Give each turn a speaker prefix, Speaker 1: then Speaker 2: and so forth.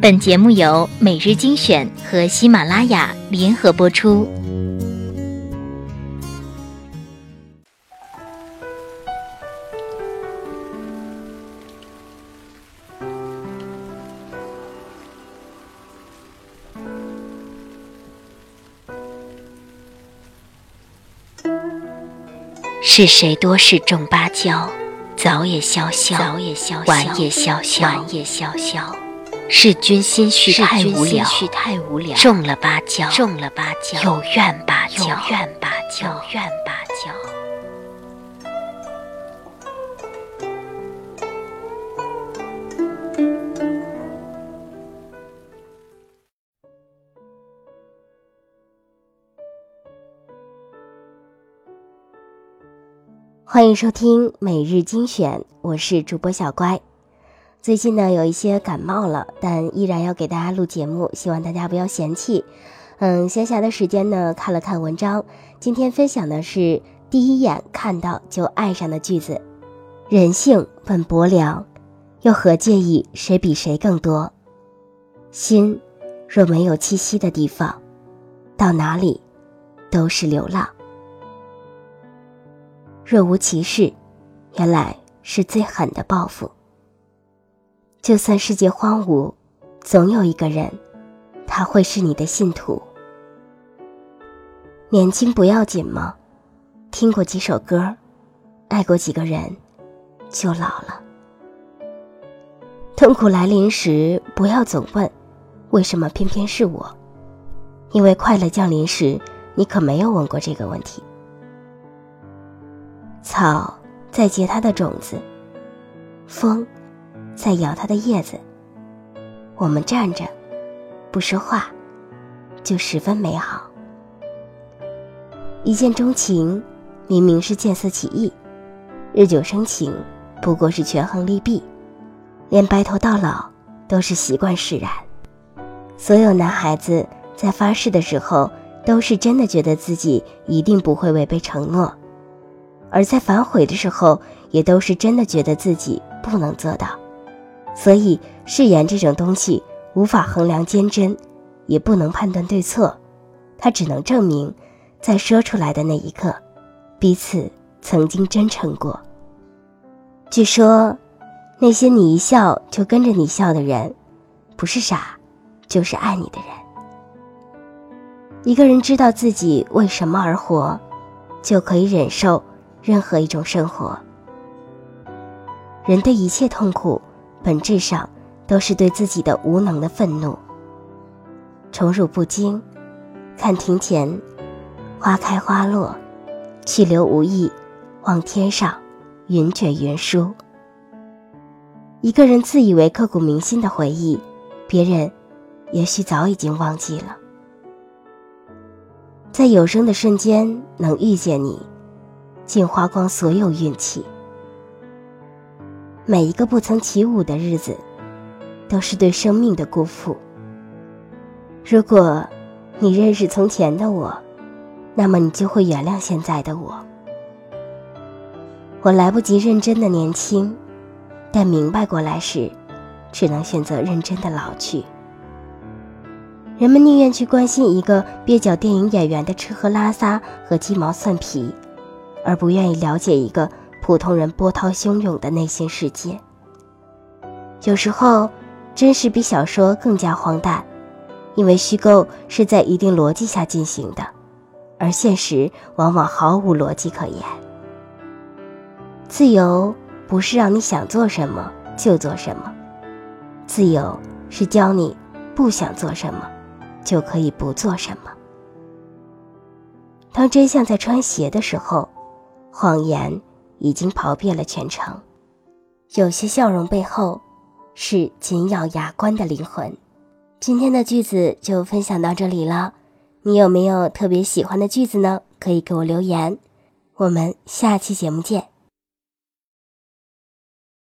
Speaker 1: 本节目由每日精选和喜马拉雅联合播出。是谁多事种芭蕉？早也萧萧，晚也萧萧，晚也萧萧。是君心绪太无聊，种了芭蕉，中了芭蕉，有怨芭蕉，有怨芭蕉，有怨芭蕉。
Speaker 2: 欢迎收听每日精选，我是主播小乖。最近呢有一些感冒了，但依然要给大家录节目，希望大家不要嫌弃。嗯，闲暇的时间呢看了看文章，今天分享的是第一眼看到就爱上的句子：人性本薄凉，又何介意谁比谁更多？心若没有栖息的地方，到哪里都是流浪。若无其事，原来是最狠的报复。就算世界荒芜，总有一个人，他会是你的信徒。年轻不要紧吗？听过几首歌，爱过几个人，就老了。痛苦来临时，不要总问，为什么偏偏是我？因为快乐降临时，你可没有问过这个问题。草在结它的种子，风在摇它的叶子。我们站着，不说话，就十分美好。一见钟情，明明是见色起意；日久生情，不过是权衡利弊。连白头到老，都是习惯使然。所有男孩子在发誓的时候，都是真的觉得自己一定不会违背承诺。而在反悔的时候，也都是真的觉得自己不能做到，所以誓言这种东西无法衡量坚贞，也不能判断对错，它只能证明，在说出来的那一刻，彼此曾经真诚过。据说，那些你一笑就跟着你笑的人，不是傻，就是爱你的人。一个人知道自己为什么而活，就可以忍受。任何一种生活，人的一切痛苦，本质上都是对自己的无能的愤怒。宠辱不惊，看庭前花开花落，去留无意，望天上云卷云舒。一个人自以为刻骨铭心的回忆，别人也许早已经忘记了。在有生的瞬间能遇见你。竟花光所有运气。每一个不曾起舞的日子，都是对生命的辜负。如果你认识从前的我，那么你就会原谅现在的我。我来不及认真的年轻，但明白过来时，只能选择认真的老去。人们宁愿去关心一个蹩脚电影演员的吃喝拉撒和鸡毛蒜皮。而不愿意了解一个普通人波涛汹涌的内心世界。有时候，真实比小说更加荒诞，因为虚构是在一定逻辑下进行的，而现实往往毫无逻辑可言。自由不是让你想做什么就做什么，自由是教你不想做什么就可以不做什么。当真相在穿鞋的时候。谎言已经跑遍了全城，有些笑容背后，是紧咬牙关的灵魂。今天的句子就分享到这里了，你有没有特别喜欢的句子呢？可以给我留言。我们下期节目见。